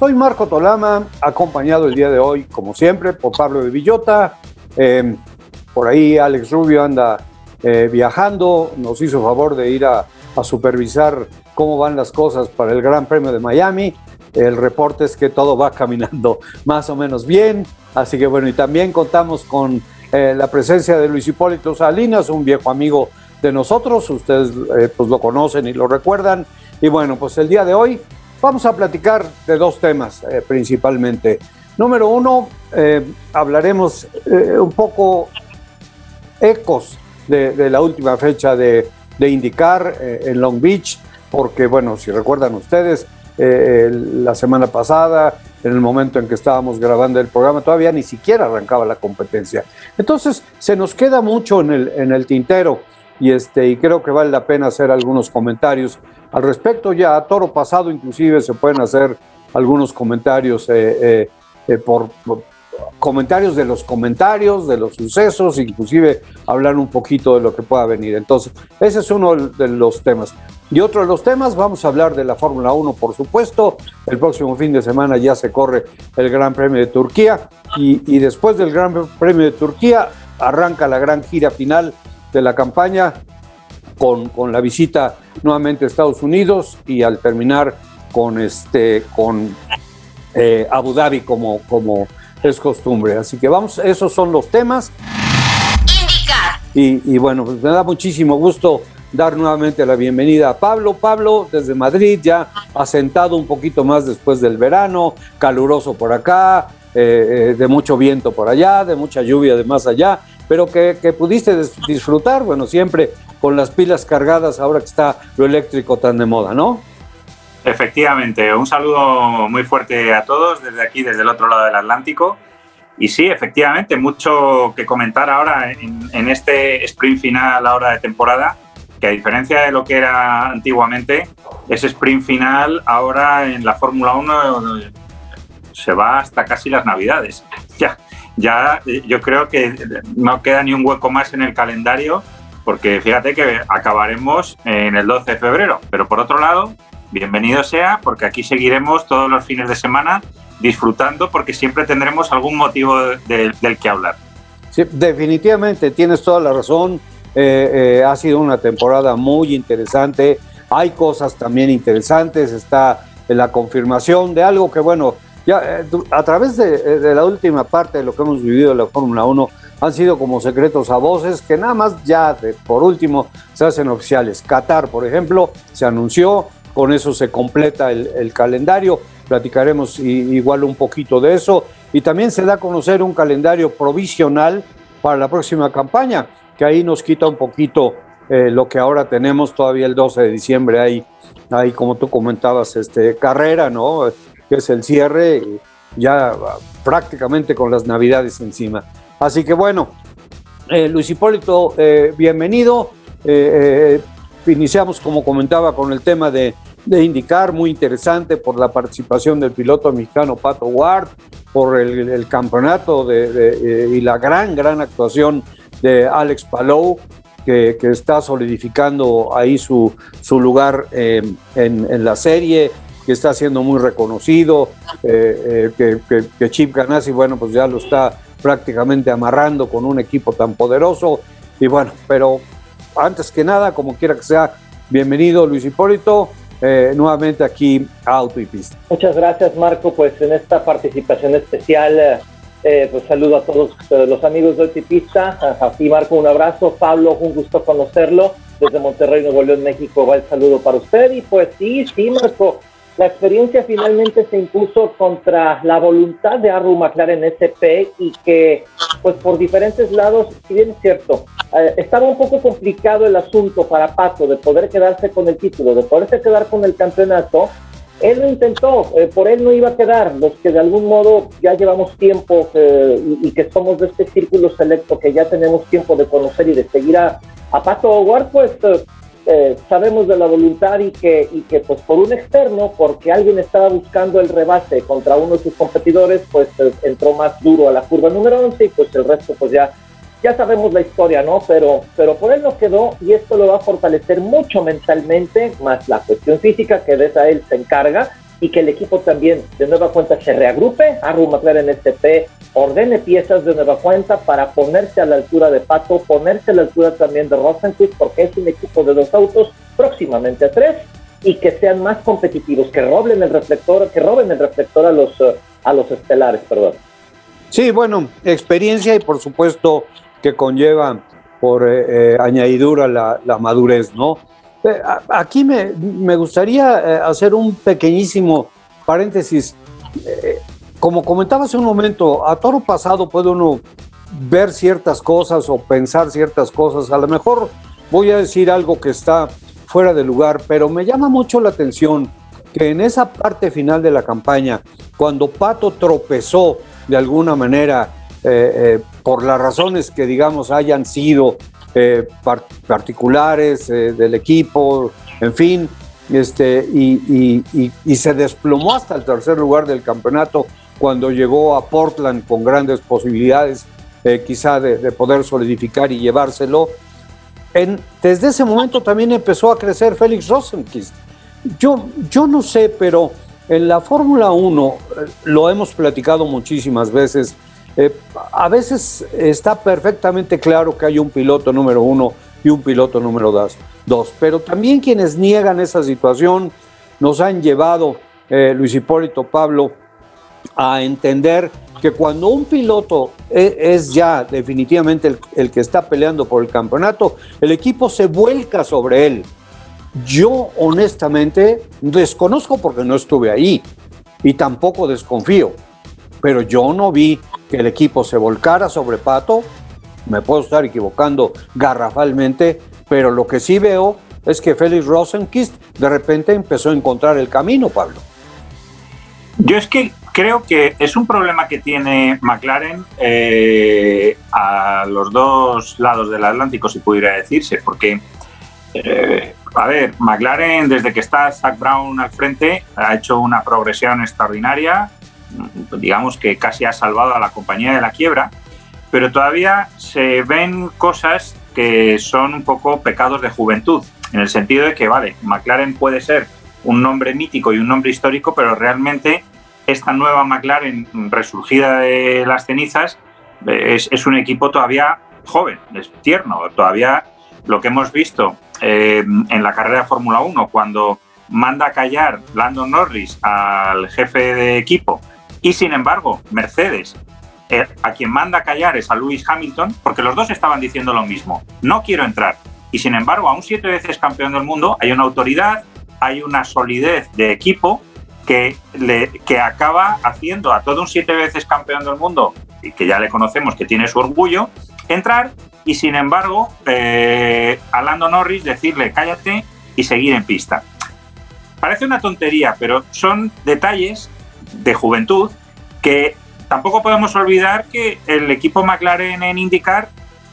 Soy Marco Tolama, acompañado el día de hoy, como siempre, por Pablo de Villota. Eh, por ahí Alex Rubio anda eh, viajando, nos hizo favor de ir a, a supervisar cómo van las cosas para el Gran Premio de Miami. El reporte es que todo va caminando más o menos bien. Así que bueno, y también contamos con eh, la presencia de Luis Hipólito Salinas, un viejo amigo de nosotros. Ustedes eh, pues lo conocen y lo recuerdan. Y bueno, pues el día de hoy vamos a platicar de dos temas eh, principalmente. Número uno, hablaremos un poco ecos de, la última fecha de, de indicar en Long Beach porque bueno, si recuerdan ustedes, eh, la semana pasada, en el momento en que estábamos grabando el programa, todavía ni siquiera arrancaba la competencia. Entonces, se nos queda mucho en el, en el tintero y, este, y creo que vale la pena hacer algunos comentarios al respecto. Ya a toro pasado, inclusive, se pueden hacer algunos comentarios eh, eh, por, comentarios de los comentarios, de los sucesos, inclusive hablar un poquito de lo que pueda venir. Entonces, ese es uno de los temas. Y otro de los temas, vamos a hablar de la Fórmula 1, por supuesto. El próximo fin de semana ya se corre el Gran Premio de Turquía y, después del Gran Premio de Turquía arranca la gran gira final de la campaña con, con la visita nuevamente a Estados Unidos y al terminar con, este, con eh, Abu Dhabi como, como es costumbre. Así que vamos, esos son los temas. Y, y bueno, pues me da muchísimo gusto dar nuevamente la bienvenida a Pablo. Pablo, desde Madrid, ya asentado un poquito más después del verano, caluroso por acá, eh, eh, de mucho viento por allá, de mucha lluvia de más allá, pero que, pudiste disfrutar, bueno, siempre con las pilas cargadas ahora que está lo eléctrico tan de moda, ¿no? Efectivamente, un saludo muy fuerte a todos desde aquí, desde el otro lado del Atlántico. Y sí, efectivamente, mucho que comentar ahora en, en este sprint final ahora de temporada que a diferencia de lo que era antiguamente, ese sprint final ahora en la Fórmula 1 se va hasta casi las Navidades. Ya, ya yo creo que no queda ni un hueco más en el calendario, porque fíjate que acabaremos en el 12 de febrero. Pero por otro lado, bienvenido sea, porque aquí seguiremos todos los fines de semana disfrutando, porque siempre tendremos algún motivo del que hablar. Definitivamente, tienes toda la razón. Eh, eh, ha sido una temporada muy interesante. Hay cosas también interesantes. Está la confirmación de algo que, bueno, eh, a través de, la última parte de lo que hemos vivido en la Fórmula 1, han sido como secretos a voces que nada más ya, por último, se hacen oficiales. Qatar, por ejemplo, se anunció, con eso se completa el, calendario. Platicaremos igual un poquito de eso. Y también se da a conocer un calendario provisional para la próxima campaña que ahí nos quita un poquito eh, lo que ahora tenemos todavía el 12 de diciembre. Hay, hay, como tú comentabas, este, carrera, ¿no? Que es el cierre, ya prácticamente con las navidades encima. Así que bueno, eh, Luis Hipólito, eh, bienvenido. iniciamos, como comentaba, con el tema de, indicar, muy interesante por la participación del piloto mexicano Pato Ward, por el, campeonato de, y la gran, gran actuación de Alex Palou, que, está solidificando ahí su, su lugar eh, en, la serie, que está siendo muy reconocido, eh, eh, que, Chip Ganassi, bueno, pues ya lo está prácticamente amarrando con un equipo tan poderoso. Y bueno, pero antes que nada, como quiera que sea, bienvenido Luis Hipólito. nuevamente aquí a Auto y Pista. Muchas gracias Marco, pues en esta participación especial eh, pues saludo a todos eh, los amigos de Altipista. A ti, Marco, un abrazo. Pablo, un gusto conocerlo. Desde Monterrey, Nuevo León, México, va el saludo para usted. Y pues sí, sí, Marco, la experiencia finalmente se impuso contra la voluntad de Arru McLaren SP y que, pues por diferentes lados, si bien es cierto, eh, estaba un poco complicado el asunto para Paco de poder quedarse con el título, de poderse quedar con el campeonato, él lo intentó, eh, por él no iba a quedar. Los que de algún modo ya llevamos tiempo eh, y, que somos de este círculo selecto, que ya tenemos tiempo de conocer y de seguir a, a Pato Howard, pues eh, sabemos de la voluntad y que, y que pues por un externo, porque alguien estaba buscando el rebase contra uno de sus competidores, pues entró más duro a la curva número 11 y pues el resto pues ya ya sabemos la historia, ¿no? Pero, pero por él no quedó y esto lo va a fortalecer mucho mentalmente, más la cuestión física que de esa él se encarga y que el equipo también de nueva cuenta se reagrupe, Arru McLaren STP ordene piezas de nueva cuenta para ponerse a la altura de Pato, ponerse a la altura también de Rosenquist, porque es un equipo de dos autos, próximamente a tres, y que sean más competitivos, que roben el reflector, que roben el reflector a los, a los estelares, perdón. Sí, bueno, experiencia y por supuesto que conlleva por eh, eh, añadidura la, madurez, ¿no? Eh, aquí me, me gustaría hacer un pequeñísimo paréntesis. como comentaba hace un momento, a toro pasado puede uno ver ciertas cosas o pensar ciertas cosas. A lo mejor voy a decir algo que está fuera de lugar, pero me llama mucho la atención que en esa parte final de la campaña, cuando Pato tropezó de alguna manera eh, eh, por las razones que digamos hayan sido eh, particulares del equipo, en fin, este, y, se desplomó hasta el tercer lugar del campeonato cuando llegó a Portland con grandes posibilidades quizá de, poder solidificar y llevárselo. En, desde ese momento también empezó a crecer Félix Rosenquist. Yo, yo no sé, pero en la Fórmula 1 lo hemos platicado muchísimas veces eh, a veces está perfectamente claro que hay un piloto número uno y un piloto número dos, pero también quienes niegan esa situación nos han llevado, eh, Luis Hipólito Pablo, a entender que cuando un piloto e, es, ya definitivamente el, el, que está peleando por el campeonato, el equipo se vuelca sobre él. Yo honestamente desconozco porque no estuve ahí y tampoco desconfío, pero yo no vi que el equipo se volcara sobre Pato. Me puedo estar equivocando garrafalmente, pero lo que sí veo es que Félix Rosenquist de repente empezó a encontrar el camino, Pablo. Yo es que creo que es un problema que tiene McLaren eh, a los dos lados del Atlántico, si pudiera decirse, porque, eh, a ver, McLaren desde que está Zach Brown al frente ha hecho una progresión extraordinaria, digamos que casi ha salvado a la compañía de la quiebra, pero todavía se ven cosas que son un poco pecados de juventud, en el sentido de que, vale, McLaren puede ser un nombre mítico y un nombre histórico, pero realmente esta nueva McLaren resurgida de las cenizas es, un equipo todavía joven, es tierno, todavía lo que hemos visto eh, en la carrera de Fórmula 1, cuando manda a callar Landon Norris al jefe de equipo y sin embargo, Mercedes, eh, a quien manda callar es a Lewis Hamilton, porque los dos estaban diciendo lo mismo, no quiero entrar. Y sin embargo, a un siete veces campeón del mundo hay una autoridad, hay una solidez de equipo que, le, que acaba haciendo a todo un siete veces campeón del mundo, y que ya le conocemos que tiene su orgullo, entrar y sin embargo eh, a Lando Norris decirle cállate y seguir en pista. Parece una tontería, pero son detalles de juventud, que tampoco podemos olvidar que el equipo McLaren en IndyCar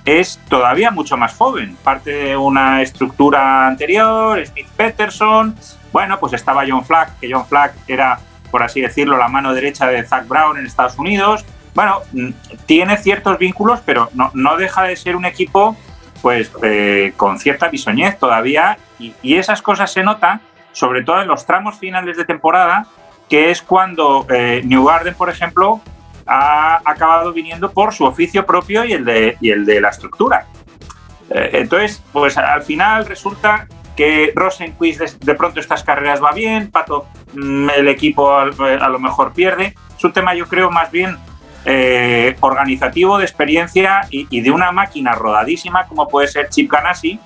es todavía mucho más joven, parte de una estructura anterior, Smith Peterson, bueno, pues estaba John Flack, que John Flack era, por así decirlo, la mano derecha de Zach Brown en Estados Unidos. Bueno, mm, tiene ciertos vínculos, pero no, no deja de ser un equipo pues eh, con cierta bisoñez todavía y, y esas cosas se notan sobre todo en los tramos finales de temporada que es cuando eh, New Garden, por ejemplo, ha acabado viniendo por su oficio propio y el de, el de la estructura. Eh, entonces, pues al final resulta que Rosenquist de, de, pronto estas carreras va bien, Pato, mm, el equipo a, lo mejor pierde. Es un tema, yo creo, más bien eh, organizativo, de experiencia y, de una máquina rodadísima como puede ser Chip Ganassi,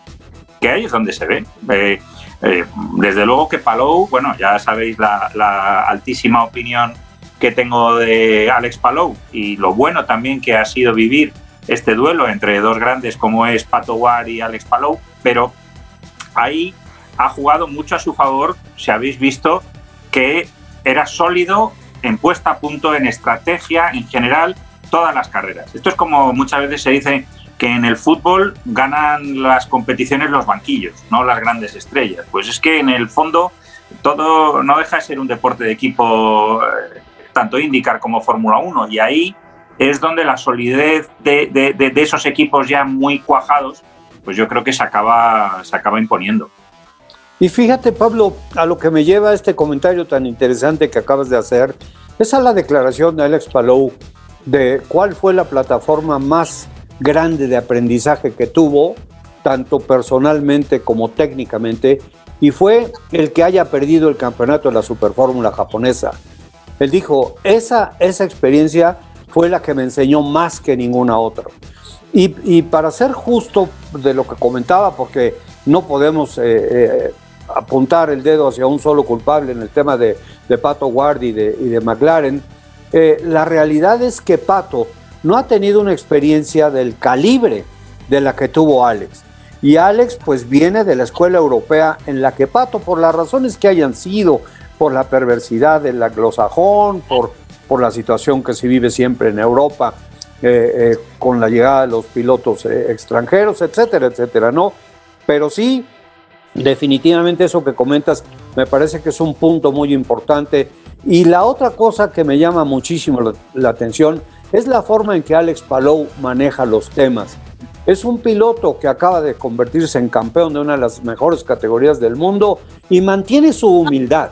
que ahí es donde se ve. Eh, desde luego que Palou, bueno, ya sabéis la, altísima opinión que tengo de Alex Palou y lo bueno también que ha sido vivir este duelo entre dos grandes como es Pato War y Alex Palou, pero ahí ha jugado mucho a su favor, si habéis visto, que era sólido en puesta a punto, en estrategia, en general, todas las carreras. Esto es como muchas veces se dice que en el fútbol ganan las competiciones los banquillos, no las grandes estrellas. Pues es que en el fondo todo no deja de ser un deporte de equipo, eh, tanto IndyCar como Fórmula 1, y ahí es donde la solidez de, esos equipos ya muy cuajados, pues yo creo que se acaba, se acaba imponiendo. Y fíjate, Pablo, a lo que me lleva este comentario tan interesante que acabas de hacer, es a la declaración de Alex Palou de cuál fue la plataforma más grande de aprendizaje que tuvo, tanto personalmente como técnicamente, y fue el que haya perdido el campeonato de la Superfórmula japonesa. Él dijo, esa, esa experiencia fue la que me enseñó más que ninguna otra. Y, para ser justo de lo que comentaba, porque no podemos eh, eh, apuntar el dedo hacia un solo culpable en el tema de, Pato Ward y de, y de McLaren, eh, la realidad es que Pato no ha tenido una experiencia del calibre de la que tuvo Alex. Y Alex pues viene de la escuela europea en la que Pato, por las razones que hayan sido, por la perversidad del anglosajón, por, por la situación que se vive siempre en Europa, eh, eh, con la llegada de los pilotos eh, extranjeros, etcétera, etcétera, ¿no? Pero sí, definitivamente eso que comentas me parece que es un punto muy importante. Y la otra cosa que me llama muchísimo la atención es la forma en que Alex Palou maneja los temas. Es un piloto que acaba de convertirse en campeón de una de las mejores categorías del mundo y mantiene su humildad.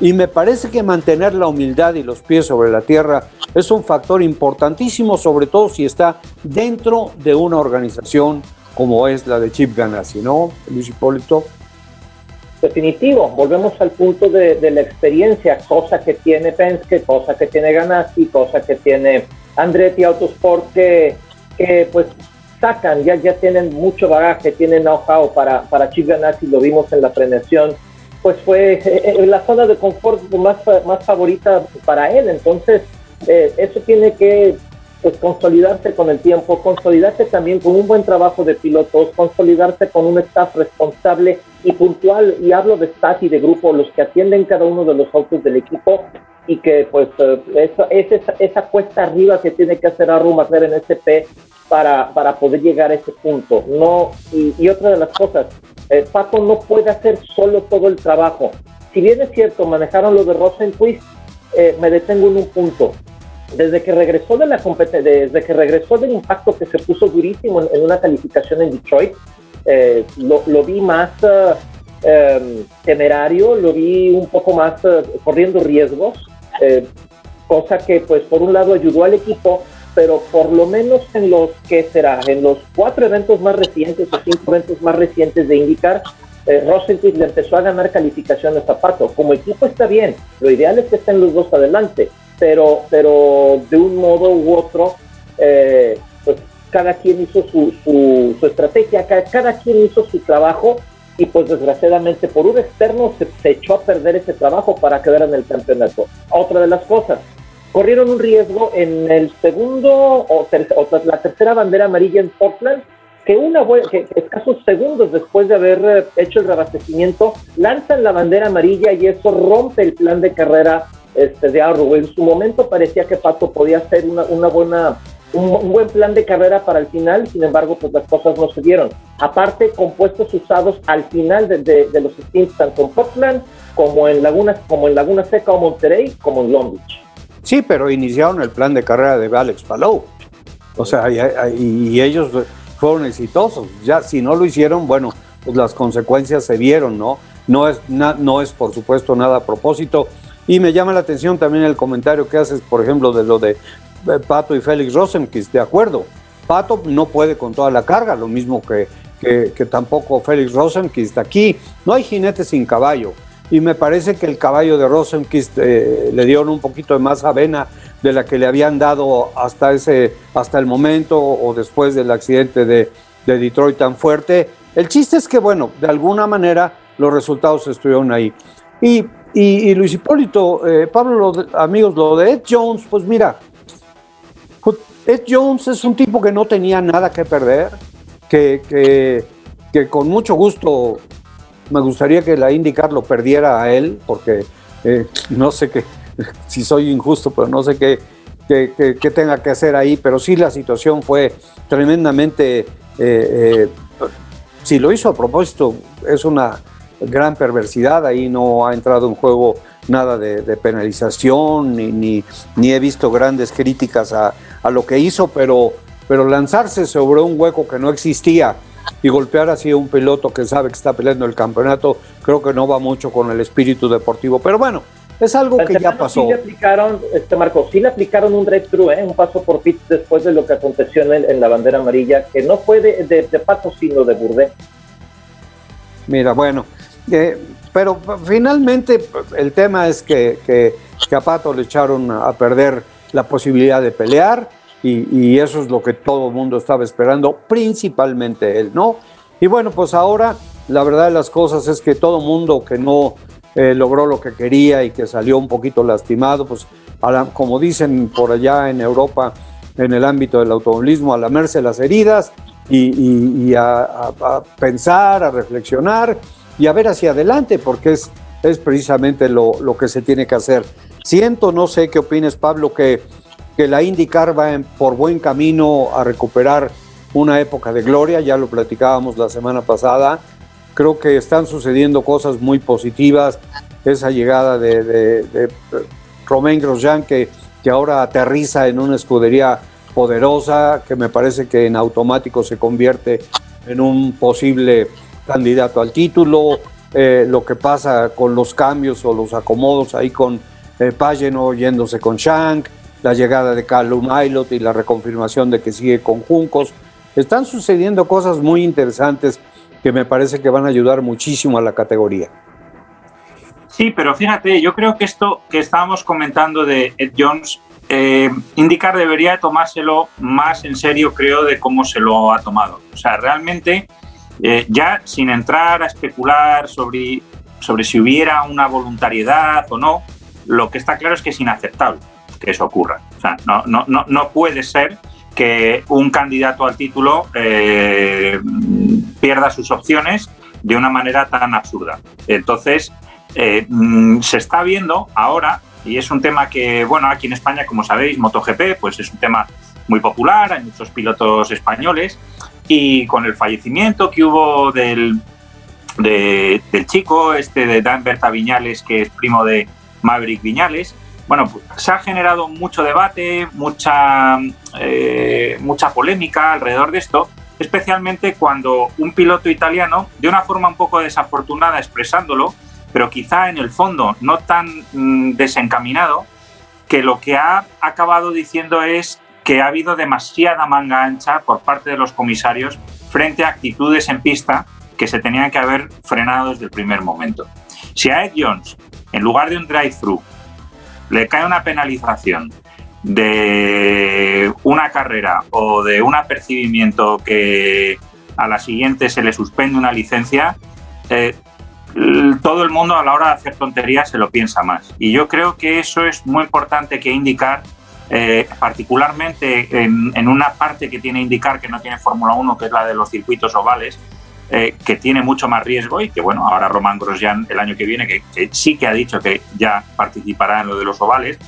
Y me parece que mantener la humildad y los pies sobre la tierra es un factor importantísimo, sobre todo si está dentro de una organización como es la de Chip Ganassi, ¿no, Luis Hipólito? Definitivo, volvemos al punto de, la experiencia, cosa que tiene Penske, cosa que tiene Ganassi, cosa que tiene Andretti Autosport que, pues sacan, ya, ya tienen mucho bagaje, tienen know-how para, para Chip Ganassi, lo vimos en la premiación, pues fue eh, eh, la zona de confort más, más favorita para él, entonces eh, eso tiene que pues, consolidarse con el tiempo, consolidarse también con un buen trabajo de pilotos, consolidarse con un staff responsable y puntual, y hablo de staff y de grupo, los que atienden cada uno de los autos del equipo, y que pues eso, es esa, esa, cuesta arriba que tiene que hacer Arru hacer en SP para, para poder llegar a ese punto. No, y, otra de las cosas, eh, no puede hacer solo todo el trabajo. Si bien es cierto, manejaron lo de Rosenquist, eh, me detengo en un punto. Desde que regresó de la desde que regresó del impacto que se puso durísimo en, una calificación en Detroit, eh, lo, lo, vi más em, temerario, lo vi un poco más corriendo riesgos. Eh, cosa que pues por un lado ayudó al equipo, pero por lo menos en los que será, en los cuatro eventos más recientes o cinco eventos más recientes de indicar, eh, le empezó a ganar calificación de zapato. Como equipo está bien, lo ideal es que estén los dos adelante, pero, pero de un modo u otro, eh, pues cada quien hizo su, su, estrategia, cada, quien hizo su trabajo y pues desgraciadamente por un externo se, echó a perder ese trabajo para quedar en el campeonato. Otra de las cosas, corrieron un riesgo en el segundo o, la tercera bandera amarilla en Portland, que una que escasos segundos después de haber eh, hecho el reabastecimiento, lanzan la bandera amarilla y eso rompe el plan de carrera este, de Arrow. En su momento parecía que Pato podía hacer una, una buena un, buen plan de carrera para el final, sin embargo, pues las cosas no se dieron. Aparte, compuestos usados al final de, los stints, tanto en Portland como en Laguna, como en Laguna Seca o Monterrey, como en Long Beach. Sí, pero iniciaron el plan de carrera de Alex Palou. O sea, y, ellos fueron exitosos. Ya si no lo hicieron, bueno, pues las consecuencias se vieron, ¿no? No es, no es por supuesto nada a propósito. Y me llama la atención también el comentario que haces, por ejemplo, de lo de Pato y Félix Rosenquist, de acuerdo. Pato no puede con toda la carga, lo mismo que, que, tampoco Félix Rosenquist. Aquí no hay jinete sin caballo. Y me parece que el caballo de Rosenquist eh, le dieron un poquito de más avena de la que le habían dado hasta, ese, hasta el momento o después del accidente de, de Detroit tan fuerte. El chiste es que, bueno, de alguna manera los resultados estuvieron ahí. Y, y, Luis Hipólito, eh, Pablo, amigos, lo de Ed Jones, pues mira, Ed Jones es un tipo que no tenía nada que perder, que, que, con mucho gusto me gustaría que la IndyCar lo perdiera a él, porque eh, no sé qué, si soy injusto, pero no sé qué, qué, tenga que hacer ahí, pero sí la situación fue tremendamente, eh, eh, si lo hizo a propósito, es una gran perversidad, ahí no ha entrado en juego nada de, penalización, ni, ni, he visto grandes críticas a, a, lo que hizo, pero, pero lanzarse sobre un hueco que no existía y golpear así a un piloto que sabe que está peleando el campeonato, creo que no va mucho con el espíritu deportivo. Pero bueno, es algo que ya pasó. Sí le aplicaron, este Marco, sí le aplicaron un drive-thru, ¿eh? un paso por pit después de lo que aconteció en, la bandera amarilla, que no fue de, de, Pato, sino de Burdé. Mira, bueno, eh, pero finalmente el tema es que, que, que, a Pato le echaron a perder la posibilidad de pelear y, eso es lo que todo el mundo estaba esperando, principalmente él, ¿no? Y bueno, pues ahora la verdad de las cosas es que todo mundo que no eh, logró lo que quería y que salió un poquito lastimado, pues como dicen por allá en Europa, en el ámbito del automovilismo, a lamerse las heridas y, a, pensar, a reflexionar y a ver hacia adelante, porque es, es precisamente lo, lo que se tiene que hacer. Siento, no sé qué opines, Pablo, que que la IndyCar va por buen camino a recuperar una época de gloria, ya lo platicábamos la semana pasada. Creo que están sucediendo cosas muy positivas. Esa llegada de, Romain Grosjean, que, que ahora aterriza en una escudería poderosa, que me parece que en automático se convierte en un posible candidato al título. Eh, lo que pasa con los cambios o los acomodos ahí con eh, Pageno yéndose con Shank la llegada de Callum Aylot y la reconfirmación de que sigue con Juncos. Están sucediendo cosas muy interesantes que me parece que van a ayudar muchísimo a la categoría. Sí, pero fíjate, yo creo que esto que estábamos comentando de Ed Jones, eh, indicar debería tomárselo más en serio, creo, de cómo se lo ha tomado. O sea, realmente, eh, ya sin entrar a especular sobre, sobre si hubiera una voluntariedad o no, lo que está claro es que es inaceptable que eso ocurra. O sea, no, no, no, no puede ser que un candidato al título eh, pierda sus opciones de una manera tan absurda. Entonces, eh, mm, se está viendo ahora, y es un tema que, bueno, aquí en España, como sabéis, MotoGP, pues es un tema muy popular, hay muchos pilotos españoles, y con el fallecimiento que hubo del, del chico, este de Dan Berta Viñales, que es primo de Maverick Viñales, bueno, pues, se ha generado mucho debate, mucha, eh, mucha polémica alrededor de esto, especialmente cuando un piloto italiano, de una forma un poco desafortunada expresándolo, pero quizá en el fondo no tan mm, desencaminado, que lo que ha acabado diciendo es que ha habido demasiada manga ancha por parte de los comisarios frente a actitudes en pista que se tenían que haber frenado desde el primer momento. Si a Ed Jones, en lugar de un drive-thru, le cae una penalización de una carrera o de un apercibimiento que a la siguiente se le suspende una licencia, eh, todo el mundo a la hora de hacer tonterías se lo piensa más. Y yo creo que eso es muy importante que indicar, eh, particularmente en, una parte que tiene indicar que no tiene Fórmula 1, que es la de los circuitos ovales, eh, que tiene mucho más riesgo y que, bueno, ahora Román Grosjean el año que viene, que, sí que ha dicho que ya participará en lo de los ovales,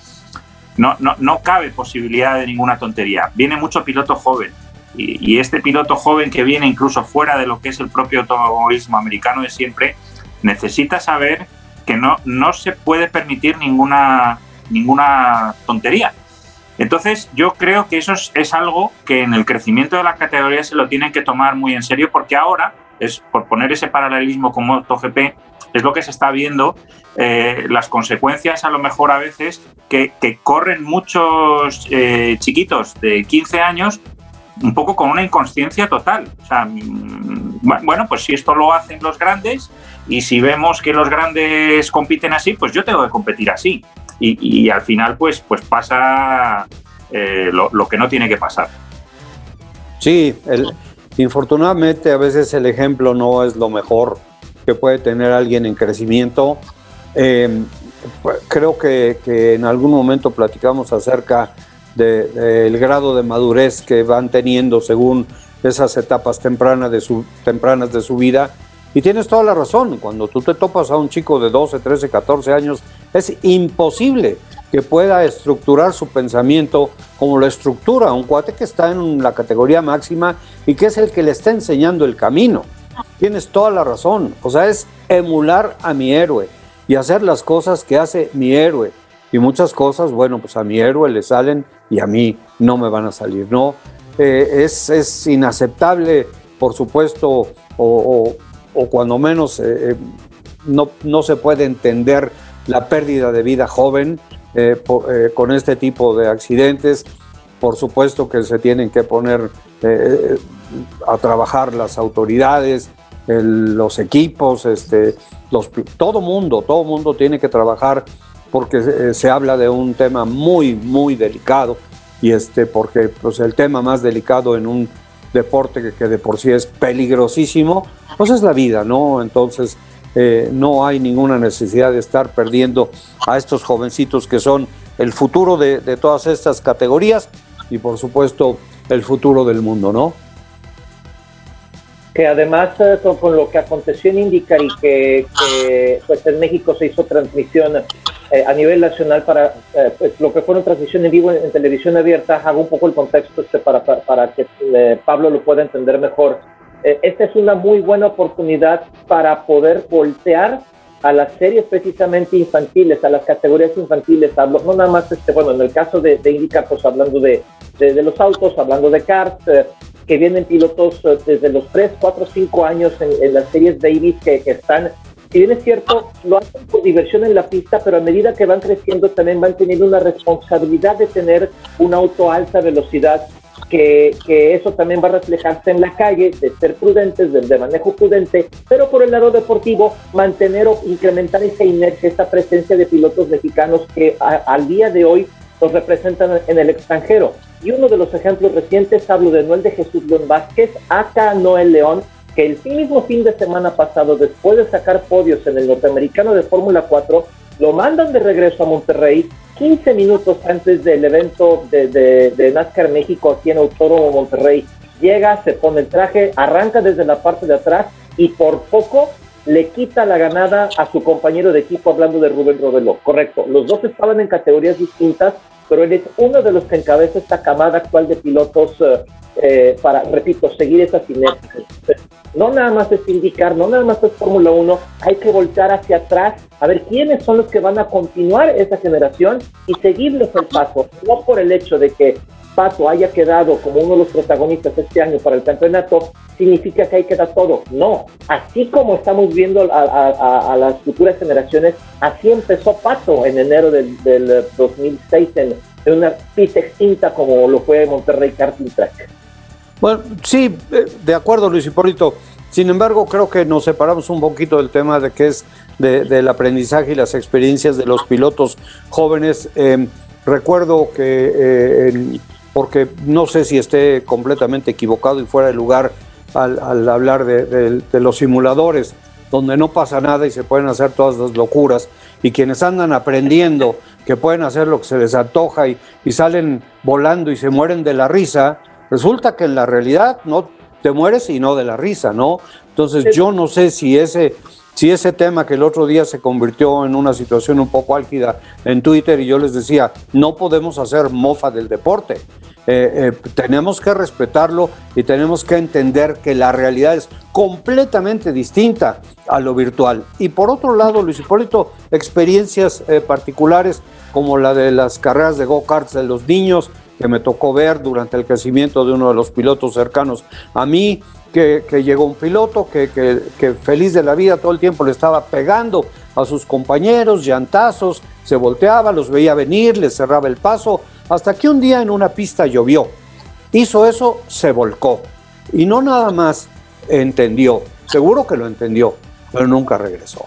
no, no, no cabe posibilidad de ninguna tontería. Viene mucho piloto joven y, este piloto joven que viene incluso fuera de lo que es el propio automovilismo americano de siempre, necesita saber que no, no se puede permitir ninguna, ninguna tontería. Entonces, yo creo que eso es, algo que en el crecimiento de la categoría se lo tienen que tomar muy en serio, porque ahora es por poner ese paralelismo con MotoGP, es lo que se está viendo, eh, las consecuencias a lo mejor a veces que, corren muchos eh, chiquitos de 15 años un poco con una inconsciencia total. O sea, mm, bueno, pues si esto lo hacen los grandes y si vemos que los grandes compiten así, pues yo tengo que competir así. Y, al final pues, pues pasa eh, lo, que no tiene que pasar. Sí, Infortunadamente a veces el ejemplo no es lo mejor que puede tener alguien en crecimiento. Eh, creo que, en algún momento platicamos acerca del grado de madurez que van teniendo según esas etapas tempranas de, su, tempranas de su vida. Y tienes toda la razón, cuando tú te topas a un chico de 12, 13, 14 años Es imposible que pueda estructurar su pensamiento como lo estructura un cuate que está en la categoría máxima y que es el que le está enseñando el camino. Tienes toda la razón. O sea, es emular a mi héroe y hacer las cosas que hace mi héroe. Y muchas cosas, bueno, pues a mi héroe le salen y a mí no me van a salir, ¿no? Eh, es, es, inaceptable, por supuesto, o, cuando menos eh, eh, no, no, se puede entender la pérdida de vida joven con este tipo de accidentes. Por supuesto que se tienen que poner a trabajar las autoridades, los equipos, este, todo mundo, todo mundo tiene que trabajar porque se, habla de un tema muy, muy delicado y este, porque pues, el tema más delicado en un deporte que, de por sí es peligrosísimo, pues es la vida, ¿no? Entonces, eh, no hay ninguna necesidad de estar perdiendo a estos jovencitos que son el futuro de, todas estas categorías y por supuesto el futuro del mundo, ¿no? que además eh, con, lo que aconteció en IndyCar y que, pues en México se hizo transmisión eh, a nivel nacional para eh, pues lo que fue una transmisión en vivo en, televisión abierta, hago un poco el contexto este para, para, que Pablo lo pueda entender mejor. Esta es una muy buena oportunidad para poder voltear a las series precisamente infantiles, a las categorías infantiles, hablo, no nada más, este, bueno, en el caso de, de IndyCar, pues hablando de, de, de los autos, hablando de karts, que vienen pilotos eh, desde los 3, 4, 5 años en, las series Davis que, están, si bien es cierto, lo hacen por diversión en la pista, pero a medida que van creciendo también van teniendo una responsabilidad de tener un auto a alta velocidad, que, que, eso también va a reflejarse en la calle, de ser prudentes, de, manejo prudente, pero por el lado deportivo, mantener o incrementar esa inercia, esa presencia de pilotos mexicanos que al día de hoy los representan en el extranjero. Y uno de los ejemplos recientes, hablo de Noel de Jesús León Vázquez, acá Noel León, que el mismo fin de semana pasado, después de sacar podios en el norteamericano de Fórmula 4, lo mandan de regreso a Monterrey 15 minutos antes del evento de, de, NASCAR México aquí en Autódromo Monterrey. Llega, se pone el traje, arranca desde la parte de atrás y por poco le quita la ganada a su compañero de equipo hablando de Rubén Rodelo. Correcto, los dos estaban en categorías distintas, pero él es uno de los que encabeza esta camada actual de pilotos eh, eh, para, repito, seguir esa sinergia. No nada más es indicar, no nada más es Fórmula 1, hay que voltar hacia atrás a ver quiénes son los que van a continuar esa generación y seguirles el paso, no por el hecho de que Pato haya quedado como uno de los protagonistas este año para el campeonato, significa que hay que dar todo. No, así como estamos viendo a, las futuras generaciones, así empezó Pato en enero del, 2006 en, una pista extinta como lo fue Monterrey Karting Track. Bueno, sí, eh, de acuerdo Luis Hipólito. Sin embargo, creo que nos separamos un poquito del tema de que es del aprendizaje y las experiencias de los pilotos jóvenes. Eh, recuerdo que eh, porque no sé si esté completamente equivocado y fuera de lugar al, hablar de, los simuladores, donde no pasa nada y se pueden hacer todas las locuras, y quienes andan aprendiendo que pueden hacer lo que se les antoja y, y salen volando y se mueren de la risa, resulta que en la realidad no te mueres y no de la risa, ¿no? Entonces yo no sé si ese si ese tema que el otro día se convirtió en una situación un poco álgida en Twitter y yo les decía, no podemos hacer mofa del deporte. Eh, eh, tenemos que respetarlo y tenemos que entender que la realidad es completamente distinta a lo virtual. Y por otro lado, Luis Hipólito, experiencias eh, particulares como la de las carreras de go-karts de los niños, que me tocó ver durante el crecimiento de uno de los pilotos cercanos a mí, que, llegó un piloto que, que, feliz de la vida todo el tiempo le estaba pegando a sus compañeros, llantazos, se volteaba, los veía venir, les cerraba el paso, hasta que un día en una pista llovió. Hizo eso, se volcó. Y no nada más entendió, seguro que lo entendió, pero nunca regresó.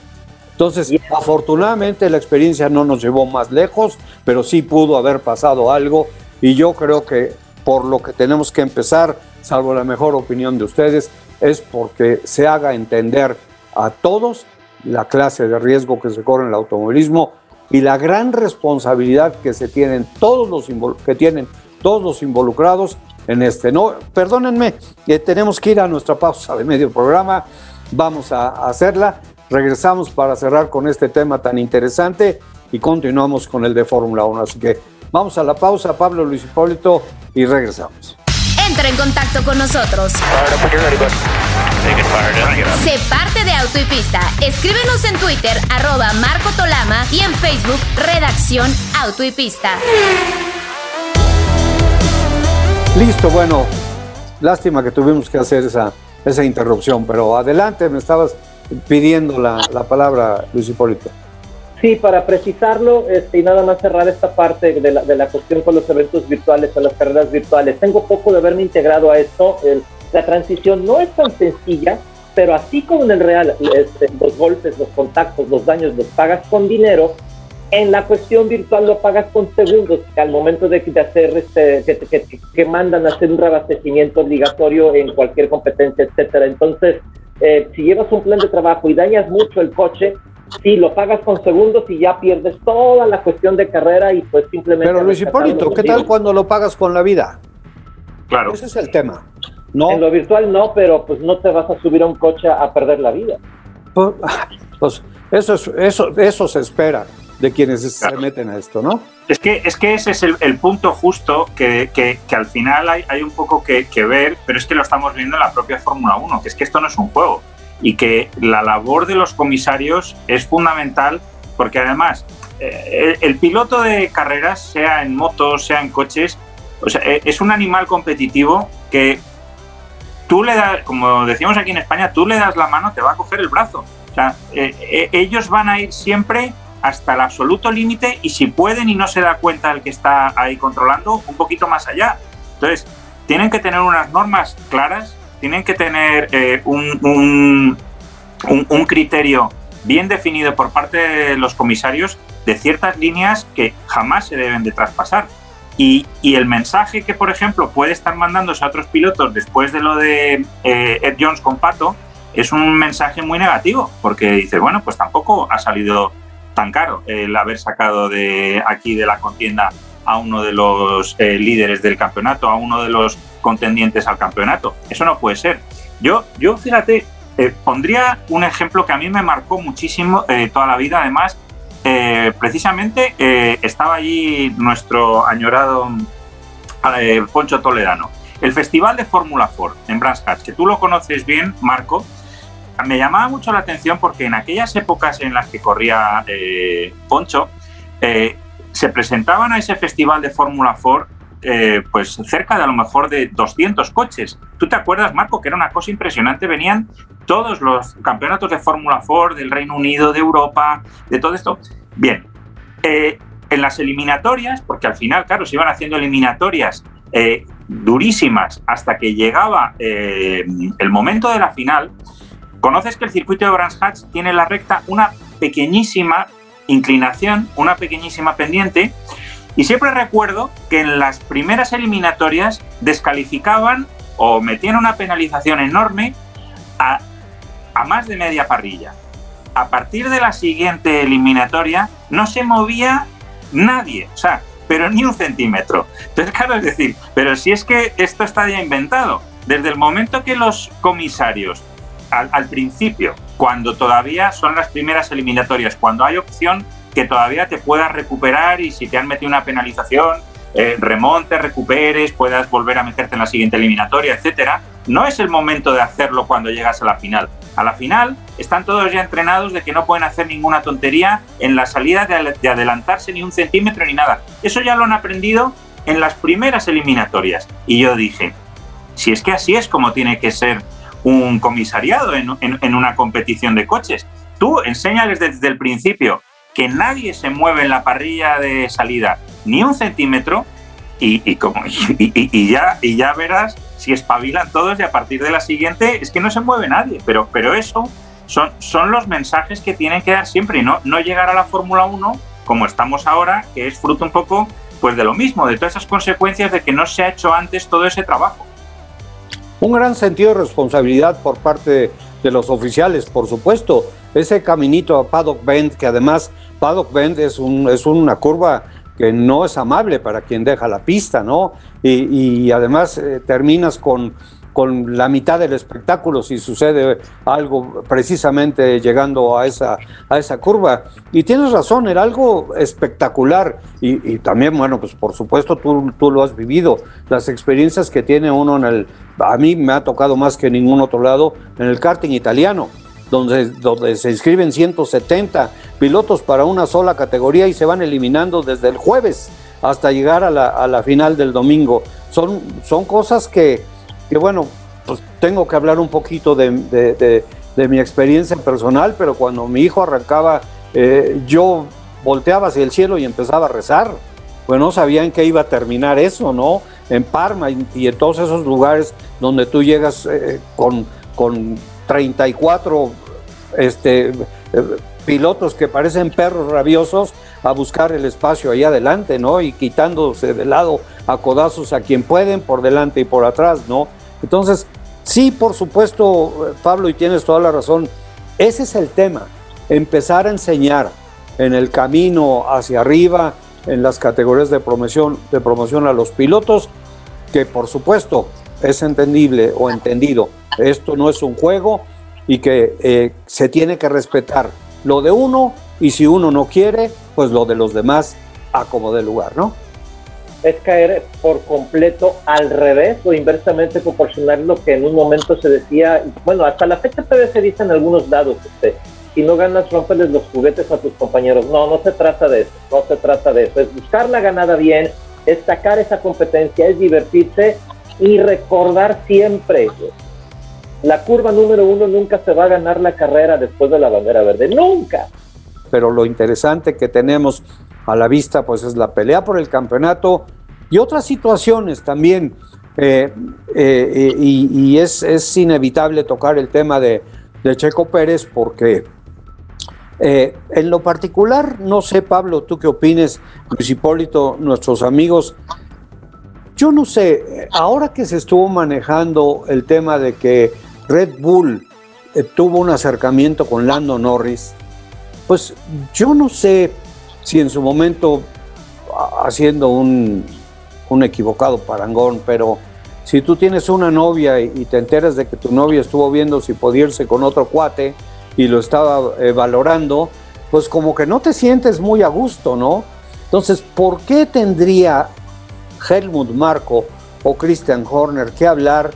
Entonces, afortunadamente la experiencia no nos llevó más lejos, pero sí pudo haber pasado algo y yo creo que por lo que tenemos que empezar, salvo la mejor opinión de ustedes, es porque se haga entender a todos la clase de riesgo que se corre en el automovilismo y la gran responsabilidad que se tienen todos los que tienen todos los involucrados en este. No, perdónenme, que tenemos que ir a nuestra pausa de medio programa. Vamos a hacerla. Regresamos para cerrar con este tema tan interesante y continuamos con el de Fórmula 1. Así que vamos a la pausa, Pablo Luis Hipólito, y regresamos. Entra en contacto con nosotros. Sé parte de Auto y Pista. Escríbenos en Twitter, arroba Marco Tolama y en Facebook, Redacción Auto y Pista. Listo, bueno, lástima que tuvimos que hacer esa, esa interrupción, pero adelante, me estabas pidiendo la, la palabra, Luis Hipólito. Sí, para precisarlo este, y nada más cerrar esta parte de la, de la cuestión con los eventos virtuales o las carreras virtuales. Tengo poco de haberme integrado a esto. El, la transición no es tan sencilla, pero así como en el real, este, los golpes, los contactos, los daños los pagas con dinero, en la cuestión virtual lo pagas con segundos, que al momento de, hacer, este, que, mandan a hacer un reabastecimiento obligatorio en cualquier competencia, etcétera. Entonces, eh, si llevas un plan de trabajo y dañas mucho el coche, sí, lo pagas con segundos y ya pierdes toda la cuestión de carrera y pues simplemente... Pero Luis Hipólito, ¿qué tal cuando lo pagas con la vida? Claro. Ese es el tema. No. En lo virtual no, pero pues no te vas a subir a un coche a perder la vida. Pues, pues eso, es, eso, eso se espera de quienes claro. se meten a esto, ¿no? Es que, es que ese es el, el punto justo que, que, que, al final hay, hay un poco que, que, ver, pero es que lo estamos viendo en la propia Fórmula 1, que es que esto no es un juego y que la labor de los comisarios es fundamental porque además eh, el, el, piloto de carreras, sea en motos, sea en coches, o sea, eh, es un animal competitivo que tú le das, como decíamos aquí en España, tú le das la mano, te va a coger el brazo. O sea, eh, ellos van a ir siempre hasta el absoluto límite y si pueden y no se da cuenta el que está ahí controlando, un poquito más allá. Entonces, tienen que tener unas normas claras, tienen que tener eh, un, un, un, criterio bien definido por parte de los comisarios de ciertas líneas que jamás se deben de traspasar. Y, y, el mensaje que, por ejemplo, puede estar mandándose a otros pilotos después de lo de eh, Ed Jones con Pato es un mensaje muy negativo, porque dice, bueno, pues tampoco ha salido tan caro el haber sacado de aquí de la contienda a uno de los eh, líderes del campeonato, a uno de los contendientes al campeonato. Eso no puede ser. Yo, yo fíjate, eh, pondría un ejemplo que a mí me marcó muchísimo eh, toda la vida, además, precisamente estaba allí nuestro añorado Poncho Toledano. El Festival de Fórmula Ford en Brands que tú lo conoces bien, Marco, me llamaba mucho la atención porque en aquellas épocas en las que corría Poncho, se presentaban a ese festival de Fórmula Ford eh, pues cerca de a lo mejor de 200 coches. ¿Tú te acuerdas, Marco, que era una cosa impresionante? Venían todos los campeonatos de Fórmula Ford del Reino Unido, de Europa, de todo esto. Bien, eh, en las eliminatorias, porque al final, claro, se iban haciendo eliminatorias eh, durísimas hasta que llegaba el momento de la final, Conoces que el circuito de Brands Hatch tiene la recta una pequeñísima inclinación, una pequeñísima pendiente, y siempre recuerdo que en las primeras eliminatorias descalificaban o metían una penalización enorme a, a más de media parrilla. A partir de la siguiente eliminatoria no se movía nadie, o sea, pero ni un centímetro. Entonces, claro, es decir, pero si es que esto está ya inventado, desde el momento que los comisarios al, principio, cuando todavía son las primeras eliminatorias, cuando hay opción que todavía te puedas recuperar y si te han metido una penalización, eh, remontes, recuperes, puedas volver a meterte en la siguiente eliminatoria, etcétera. No es el momento de hacerlo cuando llegas a la final. A la final están todos ya entrenados de que no pueden hacer ninguna tontería en la salida de adelantarse ni un centímetro ni nada. Eso ya lo han aprendido en las primeras eliminatorias. Y yo dije, si es que así es como tiene que ser un comisariado en, una competición de coches. Tú enséñales desde el principio que nadie se mueve en la parrilla de salida ni un centímetro y, como, ya, verás si espabilan todos y a partir de la siguiente es que no se mueve nadie. Pero, eso son, los mensajes que tienen que dar siempre y no, no llegar a la Fórmula 1 como estamos ahora, que es fruto un poco pues de lo mismo, de todas esas consecuencias de que no se ha hecho antes todo ese trabajo. Un gran sentido de responsabilidad por parte de los oficiales, por supuesto. Ese caminito a Paddock Bend, que además Paddock Bend es, un, es una curva que no es amable para quien deja la pista, ¿no? Y, además eh, terminas con, con la mitad del espectáculo si sucede algo precisamente llegando a esa, a esa curva. Y tienes razón, era algo espectacular. Y, también, bueno, pues por supuesto tú, tú lo has vivido. Las experiencias que tiene uno en el... A mí me ha tocado más que en ningún otro lado en el karting italiano. Donde, donde, se inscriben 170 pilotos para una sola categoría y se van eliminando desde el jueves hasta llegar a la, a la final del domingo. Son, son cosas que, que bueno, pues tengo que hablar un poquito de, mi experiencia personal, pero cuando mi hijo arrancaba, eh, yo volteaba hacia el cielo y empezaba a rezar. Pues no sabía en qué iba a terminar eso, ¿no? En Parma y, en todos esos lugares donde tú llegas eh, con, con 34 este, eh, pilotos que parecen perros rabiosos a buscar el espacio ahí adelante, ¿no? Y quitándose de lado a codazos a quien pueden, por delante y por atrás, ¿no? Entonces, sí, por supuesto, Pablo, y tienes toda la razón, ese es el tema, empezar a enseñar en el camino hacia arriba, en las categorías de promoción, de promoción a los pilotos, que por supuesto es entendible o entendido, esto no es un juego y que eh, se tiene que respetar lo de uno y si uno no quiere, pues lo de los demás a como de lugar, ¿no? es caer por completo al revés o inversamente proporcional lo que en un momento se decía, bueno, hasta la fecha todavía se dicen algunos dados, este, si no ganas, rompeles los juguetes a tus compañeros. No, no se trata de eso, no se trata de eso, es buscar la ganada bien, es sacar esa competencia, es divertirse y recordar siempre, la curva número uno nunca se va a ganar la carrera después de la bandera verde, nunca. Pero lo interesante que tenemos a la vista pues es la pelea por el campeonato y otras situaciones también. Eh, eh, y, es, inevitable tocar el tema de, Checo Pérez porque eh, en lo particular, no sé Pablo, tú qué opines, Luis Hipólito, nuestros amigos, yo no sé, ahora que se estuvo manejando el tema de que Red Bull tuvo un acercamiento con Lando Norris, pues yo no sé si en su momento haciendo un, equivocado parangón, pero si tú tienes una novia y, te enteras de que tu novia estuvo viendo si podía irse con otro cuate y lo estaba eh, valorando, pues como que no te sientes muy a gusto, ¿no? Entonces, ¿por qué tendría Helmut Marco o Christian Horner que hablar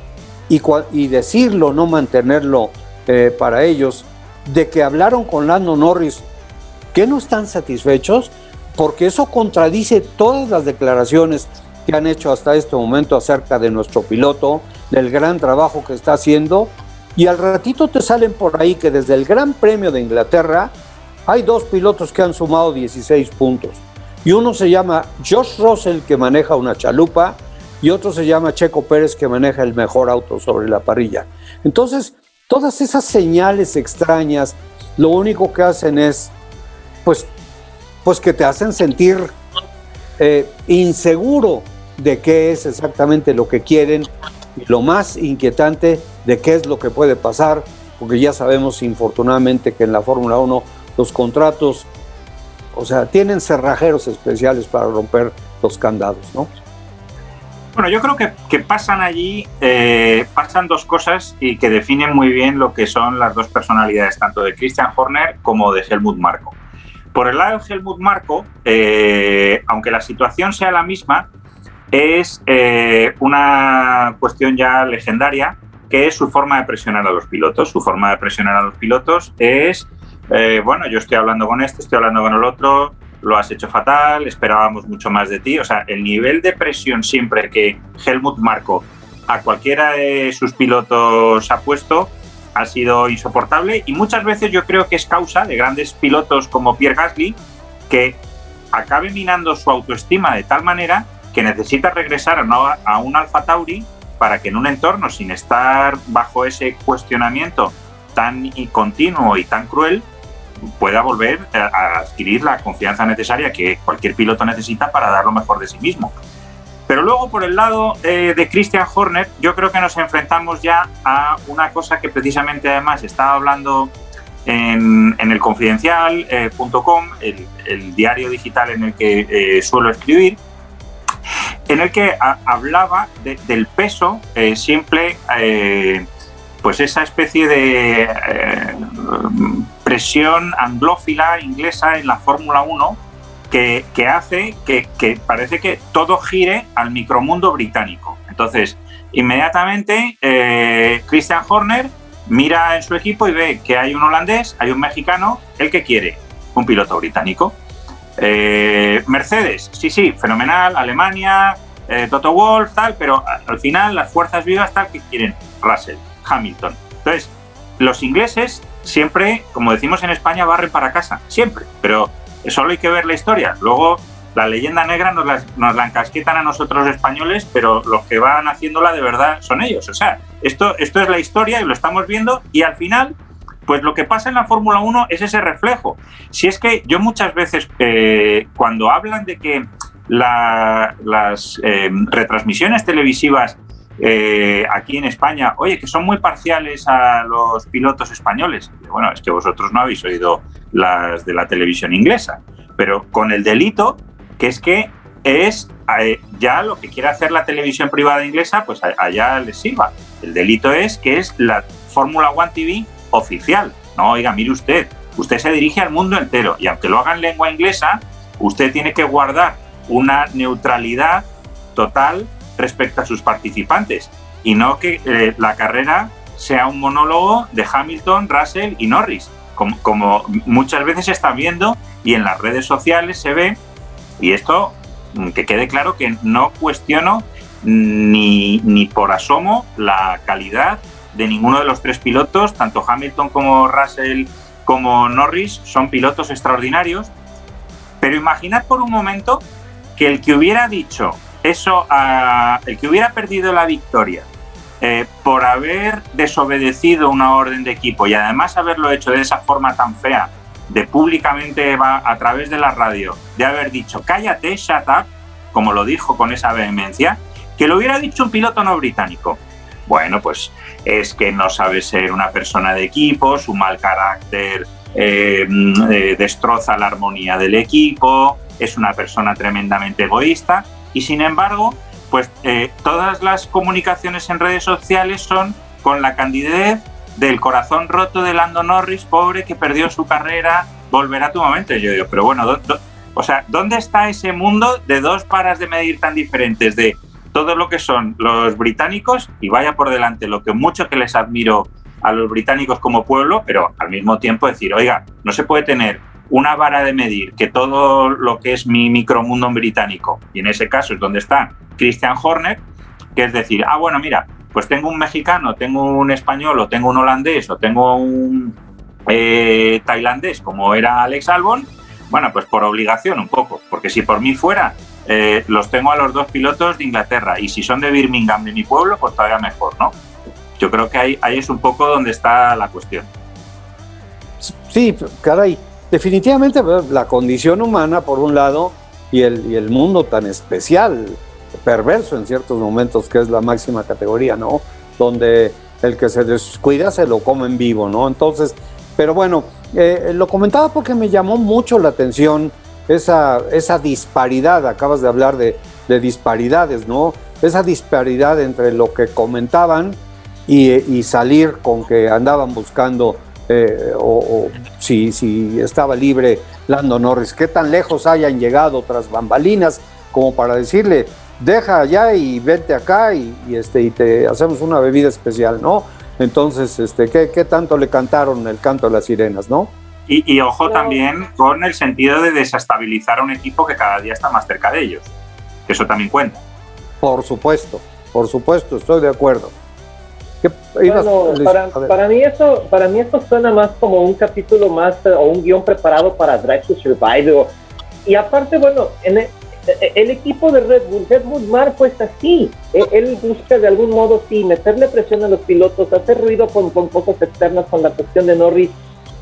y, y decirlo, no mantenerlo eh, para ellos, de que hablaron con Lando Norris que no están satisfechos porque eso contradice todas las declaraciones que han hecho hasta este momento acerca de nuestro piloto, del gran trabajo que está haciendo, y al ratito te salen por ahí que desde el Gran Premio de Inglaterra hay dos pilotos que han sumado 16 puntos. Y uno se llama Josh Russell, que maneja una chalupa, y otro se llama Checo Pérez, que maneja el mejor auto sobre la parrilla. Entonces, todas esas señales extrañas, lo único que hacen es pues, pues que te hacen sentir eh, inseguro de qué es exactamente lo que quieren y lo más inquietante de qué es lo que puede pasar, porque ya sabemos infortunadamente que en la Fórmula 1 los contratos, o sea, tienen cerrajeros especiales para romper los candados, ¿no? Bueno, yo creo que, que pasan allí, eh, pasan dos cosas y que definen muy bien lo que son las dos personalidades, tanto de Christian Horner como de Helmut Marko. Por el lado de Helmut Marco, eh, aunque la situación sea la misma, es eh, una cuestión ya legendaria, que es su forma de presionar a los pilotos. Su forma de presionar a los pilotos es, eh, bueno, yo estoy hablando con este, estoy hablando con el otro, lo has hecho fatal, esperábamos mucho más de ti. O sea, el nivel de presión siempre que Helmut Marco a cualquiera de sus pilotos ha puesto ha sido insoportable y muchas veces yo creo que es causa de grandes pilotos como Pierre Gasly que acabe minando su autoestima de tal manera que necesita regresar a, un Alfa Tauri para que en un entorno sin estar bajo ese cuestionamiento tan continuo y tan cruel pueda volver a adquirir la confianza necesaria que cualquier piloto necesita para dar lo mejor de sí mismo. Pero luego por el lado eh, de Christian Horner, yo creo que nos enfrentamos ya a una cosa que precisamente además estaba hablando en, el confidencial.com, el, diario digital en el que eh, suelo escribir, en el que hablaba del peso simple, pues esa especie de presión anglófila inglesa en la Fórmula 1 que, hace que, parece que todo gire al micromundo británico. Entonces, inmediatamente Christian Horner mira en su equipo y ve que hay un holandés, hay un mexicano, el que quiere, un piloto británico. Eh, Mercedes, sí, sí, fenomenal, Alemania, eh, Toto Wolff, tal, pero al final las fuerzas vivas tal que quieren Russell, Hamilton. Entonces, los ingleses siempre, como decimos en España, barren para casa, siempre, pero solo hay que ver la historia. Luego la leyenda negra nos la, nos la encasquetan a nosotros españoles, pero los que van haciéndola de verdad son ellos. O sea, esto, esto es la historia y lo estamos viendo y al final, pues lo que pasa en la Fórmula 1 es ese reflejo. Si es que yo muchas veces, eh, cuando hablan de que las eh, retransmisiones televisivas eh, aquí en España, oye, que son muy parciales a los pilotos españoles. Bueno, es que vosotros no habéis oído las de la televisión inglesa, pero con el delito que es que es eh, ya lo que quiere hacer la televisión privada inglesa, pues allá les sirva. El delito es que es la Fórmula One TV oficial. No, oiga, mire usted, usted se dirige al mundo entero y aunque lo haga en lengua inglesa, usted tiene que guardar una neutralidad total respecto a sus participantes y no que eh, la carrera sea un monólogo de Hamilton, Russell y Norris, como, como muchas veces se está viendo y en las redes sociales se ve y esto, mm, que quede claro que no cuestiono ni, ni por asomo la calidad de ninguno de los tres pilotos, tanto Hamilton como Russell como Norris son pilotos extraordinarios, pero imaginad por un momento que el que hubiera dicho eso, el que hubiera perdido la victoria eh, por haber desobedecido una orden de equipo y además haberlo hecho de esa forma tan fea de públicamente va a través de la radio, de haber dicho cállate, shut up, como lo dijo con esa vehemencia, que lo hubiera dicho un piloto no británico. Bueno, pues es que no sabe ser una persona de equipo, su mal carácter eh, eh, destroza la armonía del equipo, es una persona tremendamente egoísta y sin embargo, pues eh, todas las comunicaciones en redes sociales son con la candidez del corazón roto de Lando Norris, pobre que perdió su carrera, volverá tu momento. yo digo, pero bueno, o sea, ¿dónde está ese mundo de dos paras de medir tan diferentes de todo lo que son los británicos y vaya por delante lo que mucho que les admiro a los británicos como pueblo, pero al mismo tiempo decir, oiga, no se puede tener una vara de medir que todo lo que es mi micromundo británico, y en ese caso es donde está Christian Horner, que es decir, ah, bueno, mira, pues tengo un mexicano, tengo un español o tengo un holandés o tengo un eh, tailandés como era Alex Albon, bueno, pues por obligación un poco, porque si por mí fuera, eh, los tengo a los dos pilotos de Inglaterra y si son de Birmingham, de mi pueblo, pues todavía mejor, ¿no? Yo creo que ahí, ahí es un poco donde está la cuestión. Sí, caray, definitivamente la condición humana, por un lado, y el, y el mundo tan especial perverso en ciertos momentos, que es la máxima categoría, ¿no? Donde el que se descuida se lo come en vivo, ¿no? Entonces, pero bueno, eh, lo comentaba porque me llamó mucho la atención esa, esa disparidad, acabas de hablar de, disparidades, ¿no? Esa disparidad entre lo que comentaban y, salir con que andaban buscando eh, o, si, si, estaba libre Lando Norris, qué tan lejos hayan llegado tras bambalinas como para decirle, deja allá y vente acá y, este, y te hacemos una bebida especial, ¿no? Entonces, este, ¿qué, ¿qué, tanto le cantaron el canto de las sirenas, no? Y, ojo también con el sentido de desestabilizar a un equipo que cada día está más cerca de ellos, que eso también cuenta. Por supuesto, por supuesto, estoy de acuerdo. Para, para, mí eso, para mí eso suena más como un capítulo más o un guion preparado para Drive to Survive. Y aparte, bueno, en, e, el equipo de Red Bull, Red Bull Marco es así. E, él busca de algún modo, sí, meterle presión a los pilotos, hacer ruido con, con cosas externas, con la cuestión de Norris,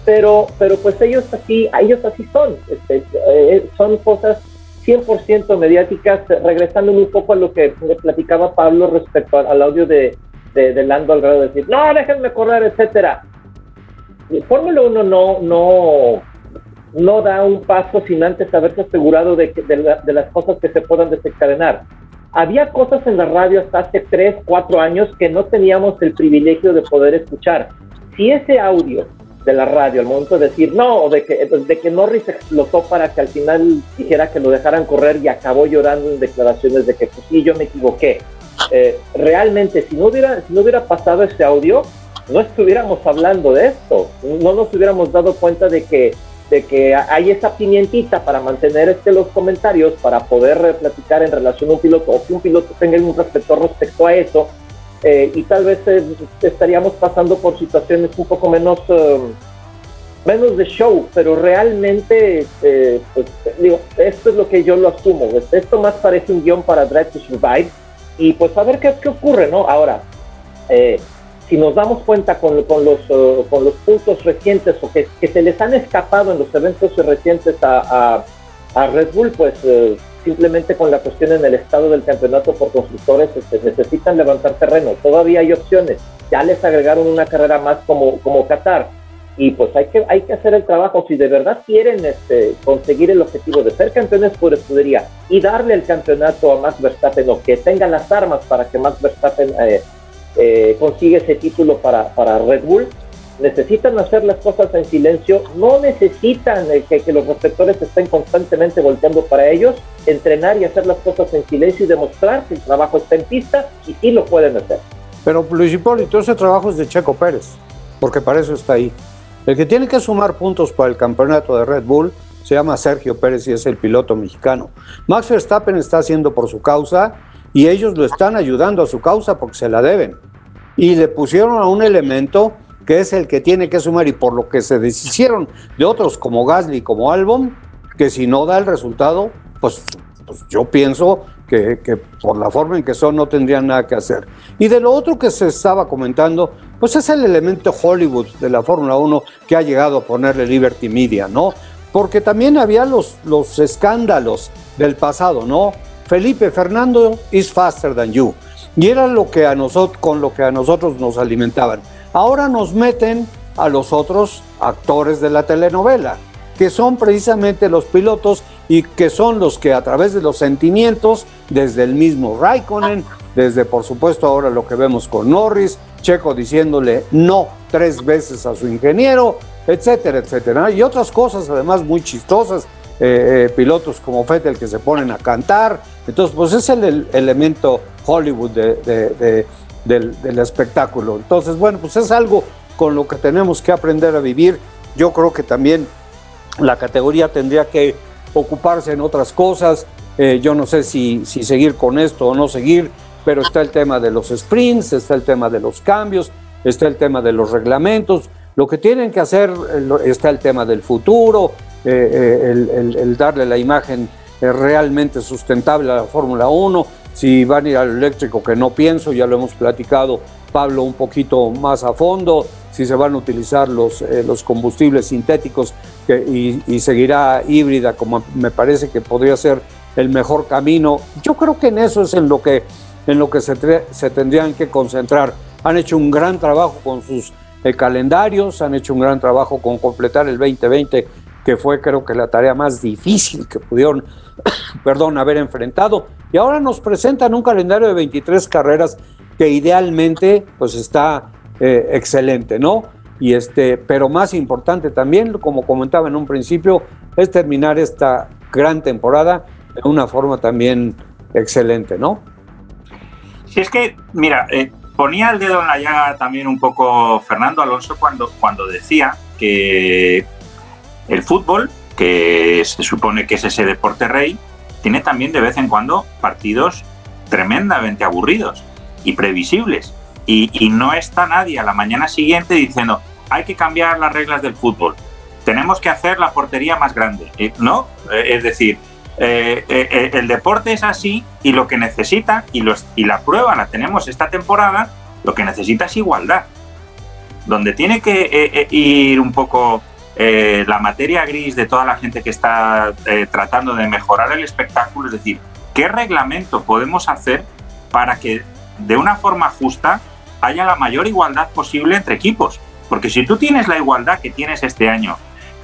pero, pero pues ellos así, ellos así son. Este, eh, son cosas 100% mediáticas, regresando un poco a lo que le platicaba Pablo respecto al, audio de, de, Lando al grado de decir, no, déjenme correr, etcétera. Fórmula 1 no, no, no da un paso sin antes haberse asegurado de, de, las cosas que se puedan desencadenar. había cosas en la radio hasta hace tres, cuatro años que no teníamos el privilegio de poder escuchar. Si ese audio de la radio al momento de decir no, de que, de que Norris explotó para que al final dijera que lo dejaran correr y acabó llorando en declaraciones de que pues sí, yo me equivoqué. Eh, realmente, si no, hubiera, si no hubiera pasado ese audio, no estuviéramos hablando de esto, no nos hubiéramos dado cuenta de que de que hay esa pimientita para mantener este, los comentarios, para poder platicar en relación a un piloto o que un piloto tenga un reflector respecto a eso. Eh, y tal vez eh, estaríamos pasando por situaciones un poco menos, eh, menos de show, pero realmente, pues, digo, esto es lo que yo lo asumo. Esto más parece un guion para Drive to Survive. Y pues a ver qué, qué ocurre, ¿no? Ahora, si nos damos cuenta con, con los, uh, con los puntos recientes o que, se les han escapado en los eventos recientes a, a, Red Bull, pues uh, simplemente con la cuestión en el estado del campeonato por constructores este, necesitan levantar terreno. Todavía hay opciones. Ya les agregaron una carrera más como, como Qatar. Y pues hay que, hay que hacer el trabajo. Si de verdad quieren este, conseguir el objetivo de ser campeones por escudería y darle el campeonato a Max Verstappen o que tenga las armas para que Max Verstappen eh, eh, consigue ese título para, para, Red Bull. Necesitan hacer las cosas en silencio, no necesitan eh, que, los reflectores estén constantemente volteando para ellos, entrenar y hacer las cosas en silencio y demostrar que el trabajo está en pista y sí lo pueden hacer. Pero Luis Hipólito, ese trabajo es de Checo Pérez, porque para eso está ahí. El que tiene que sumar puntos para el campeonato de Red Bull se llama Sergio Pérez y es el piloto mexicano. Max Verstappen está haciendo por su causa y ellos lo están ayudando a su causa porque se la deben. Y le pusieron a un elemento que es el que tiene que sumar y por lo que se deshicieron de otros como Gasly, como Albon, que si no da el resultado, pues, pues yo pienso que, por la forma en que son no tendrían nada que hacer. Y de lo otro que se estaba comentando, pues es el elemento Hollywood de la Fórmula 1 que ha llegado a ponerle Liberty Media, ¿no? Porque también había los, los escándalos del pasado, ¿no? Felipe, Fernando is faster than you. Y era lo que a nosotros, con lo que a nosotros nos alimentaban. Ahora nos meten a los otros actores de la telenovela, que son precisamente los pilotos y que son los que a través de los sentimientos, desde el mismo Raikkonen, desde por supuesto ahora lo que vemos con Norris, Checo diciéndole no tres veces a su ingeniero, etcétera, etcétera. Y otras cosas además muy chistosas eh, eh, pilotos como Fettel que se ponen a cantar. Entonces, pues es el, elemento Hollywood del, espectáculo. Entonces, bueno, pues es algo con lo que tenemos que aprender a vivir. Yo creo que también la categoría tendría que ocuparse en otras cosas. Eh, yo no sé si, seguir con esto o no seguir, pero está el tema de los sprints, está el tema de los cambios, está el tema de los reglamentos. Lo que tienen que hacer está el tema del futuro, eh, eh, el, darle la imagen eh, realmente sustentable a la Fórmula 1, si van a ir al eléctrico, que no pienso, ya lo hemos platicado Pablo un poquito más a fondo, si se van a utilizar los, los combustibles sintéticos y, seguirá híbrida, como me parece que podría ser el mejor camino. Yo creo que en eso es en lo que, en lo que se, se tendrían que concentrar. Han hecho un gran trabajo con sus calendarios, han hecho un gran trabajo con completar el 2020 que fue creo que la tarea más difícil que pudieron, perdón, haber enfrentado. Y ahora nos presentan un calendario de 23 carreras que idealmente pues está eh, excelente, ¿no? Y este, pero más importante también, como comentaba en un principio, es terminar esta gran temporada de una forma también excelente, ¿no? Si es que, mira, eh, ponía el dedo en la llaga también un poco Fernando Alonso cuando, cuando decía que el fútbol, que se supone que es ese deporte rey, tiene también de vez en cuando partidos tremendamente aburridos y previsibles. Y, no está nadie a la mañana siguiente diciendo, hay que cambiar las reglas del fútbol, tenemos que hacer la portería más grande. Eh, ¿No? Eh, es decir, eh, el deporte es así y lo que necesita, y, los, y la prueba la tenemos esta temporada, lo que necesita es igualdad. Donde tiene que ir un poco la materia gris de toda la gente que está tratando de mejorar el espectáculo, es decir, ¿qué reglamento podemos hacer para que de una forma justa haya la mayor igualdad posible entre equipos? Porque si tú tienes la igualdad que tienes este año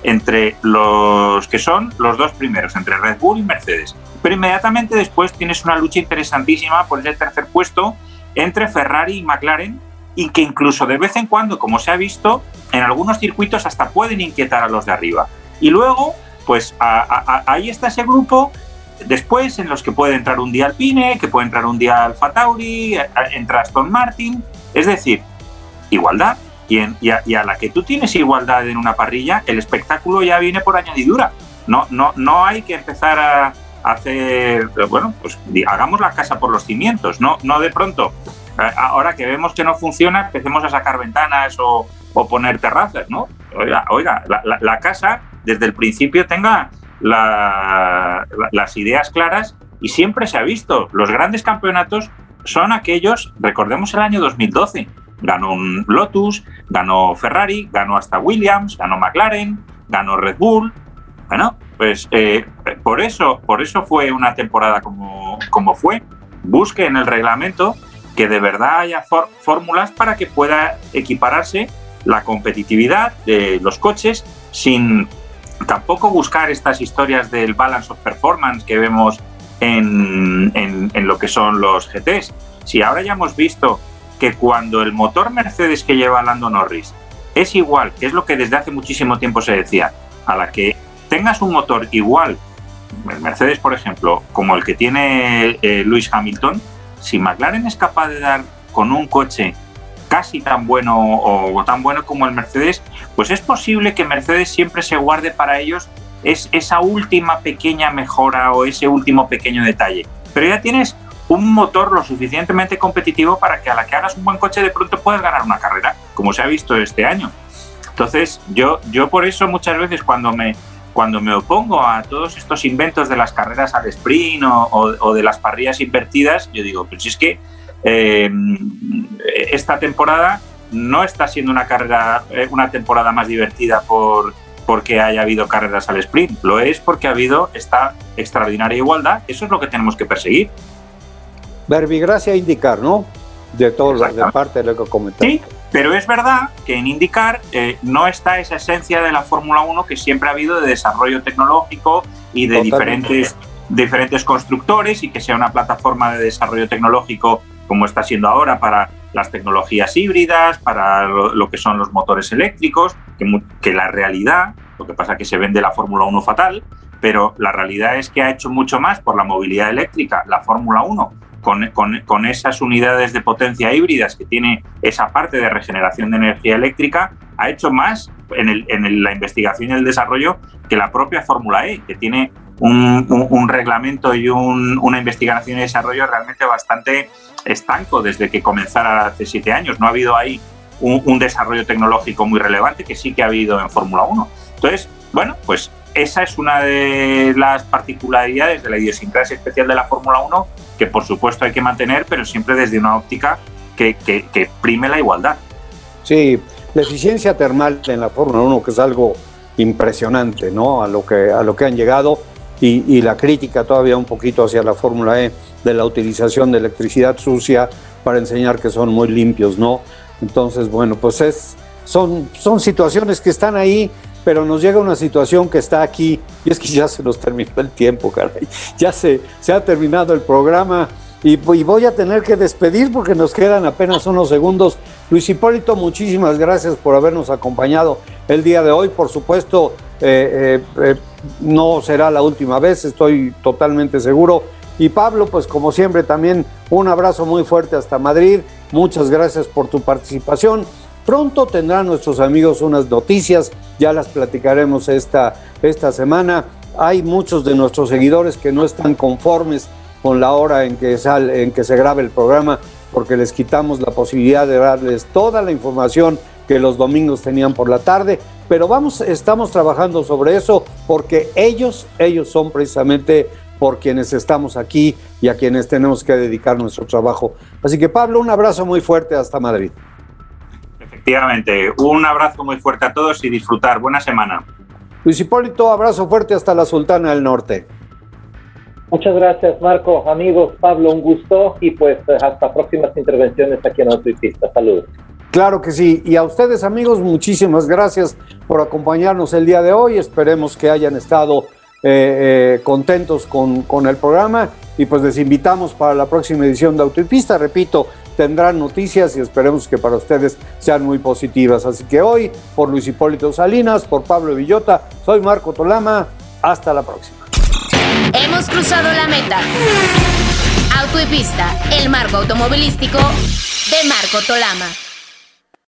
entre los que son los dos primeros, entre Red Bull y Mercedes. Pero inmediatamente después tienes una lucha interesantísima por ese tercer puesto entre Ferrari y McLaren y que incluso de vez en cuando, como se ha visto, en algunos circuitos hasta pueden inquietar a los de arriba. Y luego, pues ahí está ese grupo después en los que puede entrar un día Alpine, que puede entrar un día Alfa Tauri, entra Aston Martin, es decir, igualdad. Y, a, la que tú tienes igualdad en una parrilla, el espectáculo ya viene por añadidura. No, no, no hay que empezar a hacer, bueno, pues hagamos la casa por los cimientos, no, no de pronto. Ahora que vemos que no funciona, empecemos a sacar ventanas o, poner terrazas, ¿no? Oiga, oiga la, casa desde el principio tenga las ideas claras y siempre se ha visto, los grandes campeonatos son aquellos, recordemos el año 2012, ganó Lotus, ganó Ferrari, ganó hasta Williams, ganó McLaren, ganó Red Bull. Bueno, pues eh, por, eso, por eso fue una temporada como, como fue. Busque en el reglamento que de verdad haya fórmulas para que pueda equipararse la competitividad de los coches sin tampoco buscar estas historias del balance of performance que vemos en, lo que son los GTs. Si ahora ya hemos visto que cuando el motor Mercedes que lleva Lando Norris es igual, que es lo que desde hace muchísimo tiempo se decía, a la que tengas un motor igual, el Mercedes por ejemplo, como el que tiene eh, Lewis Hamilton, si McLaren es capaz de dar con un coche casi tan bueno o, tan bueno como el Mercedes, pues es posible que Mercedes siempre se guarde para ellos es esa última pequeña mejora o ese último pequeño detalle. Pero ya tienes un motor lo suficientemente competitivo para que a la que hagas un buen coche de pronto puedas ganar una carrera, como se ha visto este año. Entonces, yo, yo por eso muchas veces cuando me, cuando me opongo a todos estos inventos de las carreras al sprint o, de las parrillas invertidas, yo digo, pues si es que eh, esta temporada no está siendo una carrera, eh, una temporada más divertida por, porque haya habido carreras al sprint, lo es porque ha habido esta extraordinaria igualdad, eso es lo que tenemos que perseguir. Verbigracia indicar, ¿no? De todo lo, de parte de lo que comentaste. Sí, pero es verdad que en indicar eh, no está esa esencia de la Fórmula 1 que siempre ha habido de desarrollo tecnológico y de diferentes, diferentes constructores y que sea una plataforma de desarrollo tecnológico como está siendo ahora para las tecnologías híbridas, para lo, que son los motores eléctricos, que, la realidad, lo que pasa es que se vende la Fórmula 1 fatal, pero la realidad es que ha hecho mucho más por la movilidad eléctrica la Fórmula 1 con, esas unidades de potencia híbridas que tiene esa parte de regeneración de energía eléctrica, ha hecho más en, la investigación y el desarrollo que la propia Fórmula E, que tiene un, reglamento y una investigación y desarrollo realmente bastante estanco desde que comenzara hace siete años. No ha habido ahí un, desarrollo tecnológico muy relevante que sí que ha habido en Fórmula 1. Entonces, bueno, pues esa es una de las particularidades de la idiosincrasia especial de la Fórmula 1 que por supuesto hay que mantener, pero siempre desde una óptica que, que, prime la igualdad. Sí, la eficiencia termal en la Fórmula 1, que es algo impresionante, ¿no? A lo que, a lo que han llegado y, y la crítica todavía un poquito hacia la Fórmula E de la utilización de electricidad sucia para enseñar que son muy limpios, ¿no? Entonces, bueno, pues es, son, son situaciones que están ahí pero nos llega una situación que está aquí y es que ya se nos terminó el tiempo, caray. Ya se, se ha terminado el programa y, voy a tener que despedir porque nos quedan apenas unos segundos. Luis Hipólito, muchísimas gracias por habernos acompañado el día de hoy. Por supuesto, eh, eh, eh, no será la última vez, estoy totalmente seguro. Y Pablo, pues como siempre, también un abrazo muy fuerte hasta Madrid. Muchas gracias por tu participación. Pronto tendrán nuestros amigos unas noticias, ya las platicaremos esta, esta semana. Hay muchos de nuestros seguidores que no están conformes con la hora en que, sale, en que se grabe el programa porque les quitamos la posibilidad de darles toda la información que los domingos tenían por la tarde, pero vamos, estamos trabajando sobre eso porque ellos, ellos son precisamente por quienes estamos aquí y a quienes tenemos que dedicar nuestro trabajo. Así que Pablo, un abrazo muy fuerte hasta Madrid. Efectivamente, un abrazo muy fuerte a todos y disfrutar. Buena semana. Luis Hipólito, abrazo fuerte hasta la Sultana del Norte. Muchas gracias, Marco. Amigos, Pablo, un gusto y pues hasta próximas intervenciones aquí en Autopista. Saludos. Claro que sí. Y a ustedes amigos, muchísimas gracias por acompañarnos el día de hoy. Esperemos que hayan estado eh, eh, contentos con, con, el programa y pues les invitamos para la próxima edición de Autopista. Repito, tendrán noticias y esperemos que para ustedes sean muy positivas. Así que hoy, por Luis Hipólito Salinas, por Pablo Villota, soy Marco Tolama. Hasta la próxima. Hemos cruzado la meta. Auto y Pista, el marco automovilístico de Marco Tolama.